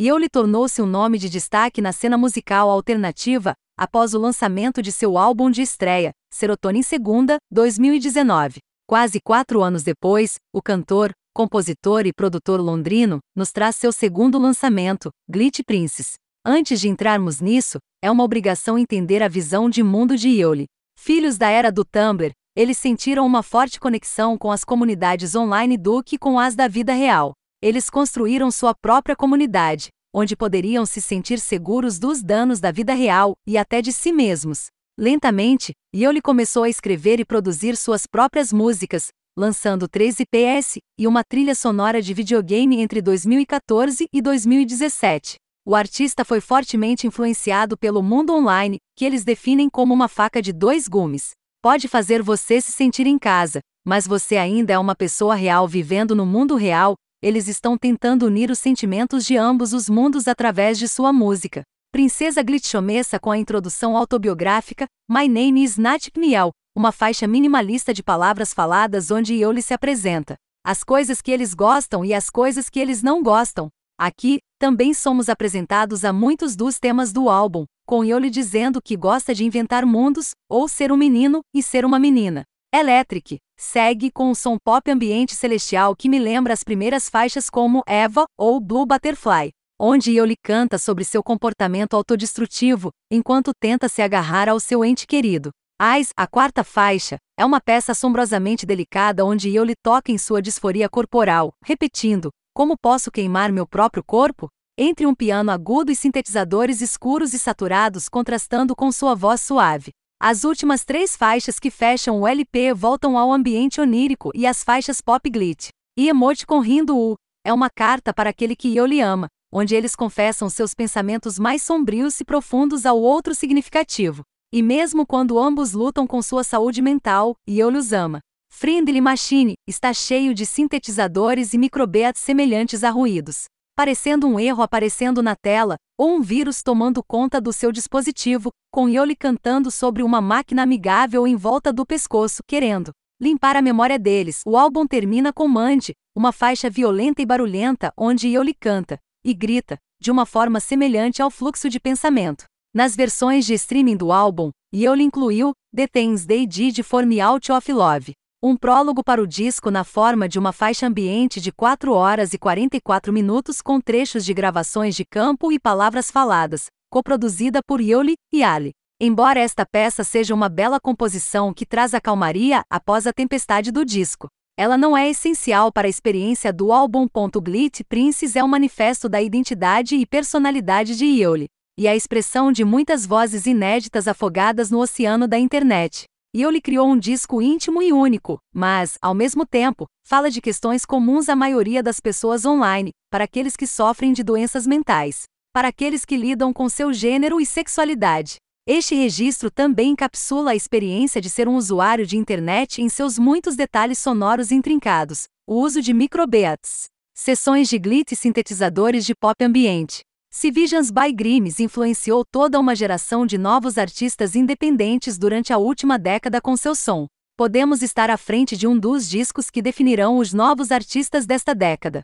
Yoli tornou-se um nome de destaque na cena musical alternativa após o lançamento de seu álbum de estreia, Serotonin Segunda, 2019. Quase quatro anos depois, o cantor, compositor e produtor londrino nos traz seu segundo lançamento, Glitch Princess. Antes de entrarmos nisso, é uma obrigação entender a visão de mundo de Yoli. Filhos da era do Tumblr, eles sentiram uma forte conexão com as comunidades online do que com as da vida real. Eles construíram sua própria comunidade, onde poderiam se sentir seguros dos danos da vida real e até de si mesmos. Lentamente, Yoli começou a escrever e produzir suas próprias músicas, lançando 13 PS e uma trilha sonora de videogame entre 2014 e 2017. O artista foi fortemente influenciado pelo mundo online, que eles definem como uma faca de dois gumes. Pode fazer você se sentir em casa, mas você ainda é uma pessoa real vivendo no mundo real. Eles estão tentando unir os sentimentos de ambos os mundos através de sua música. Princesa Glitch começa com a introdução autobiográfica My Name is Nat Pniel, uma faixa minimalista de palavras faladas onde Yoli se apresenta. As coisas que eles gostam e as coisas que eles não gostam. Aqui, também somos apresentados a muitos dos temas do álbum, com Yoli dizendo que gosta de inventar mundos, ou ser um menino e ser uma menina. Electric segue com um som pop ambiente celestial que me lembra as primeiras faixas como Eva ou Blue Butterfly onde Yoli canta sobre seu comportamento autodestrutivo, enquanto tenta se agarrar ao seu ente querido. Eyes, a quarta faixa, é uma peça assombrosamente delicada onde Yoli toca em sua disforia corporal, repetindo: Como posso queimar meu próprio corpo? Entre um piano agudo e sintetizadores escuros e saturados contrastando com sua voz suave. As últimas três faixas que fecham o LP voltam ao ambiente onírico e as faixas pop glitch. E emoticon rindo o é uma carta para aquele que Yoli ama, onde eles confessam seus pensamentos mais sombrios e profundos ao outro significativo. E mesmo quando ambos lutam com sua saúde mental, e eu os ama. Friendly Machine está cheio de sintetizadores e microbeats semelhantes a ruídos. Parecendo um erro aparecendo na tela, ou um vírus tomando conta do seu dispositivo, com Yoli cantando sobre uma máquina amigável em volta do pescoço, querendo limpar a memória deles. O álbum termina com Mande, uma faixa violenta e barulhenta onde Yoli canta, e grita, de uma forma semelhante ao fluxo de pensamento. Nas versões de streaming do álbum, Yole incluiu The Things They Did For Me Out of Love, um prólogo para o disco na forma de uma faixa ambiente de 4 horas e 44 minutos com trechos de gravações de campo e palavras faladas, coproduzida por Yoli e Ali. Embora esta peça seja uma bela composição que traz a calmaria após a tempestade do disco, ela não é essencial para a experiência do álbum. Glitch Princess é um manifesto da identidade e personalidade de Iole, e a expressão de muitas vozes inéditas afogadas no oceano da internet. Iole criou um disco íntimo e único, mas, ao mesmo tempo, fala de questões comuns à maioria das pessoas online, para aqueles que sofrem de doenças mentais, para aqueles que lidam com seu gênero e sexualidade, este registro também encapsula a experiência de ser um usuário de internet em seus muitos detalhes sonoros intrincados, o uso de microbeats, sessões de glitch e sintetizadores de pop ambiente. Se Visions by Grimes influenciou toda uma geração de novos artistas independentes durante a última década com seu som, podemos estar à frente de um dos discos que definirão os novos artistas desta década.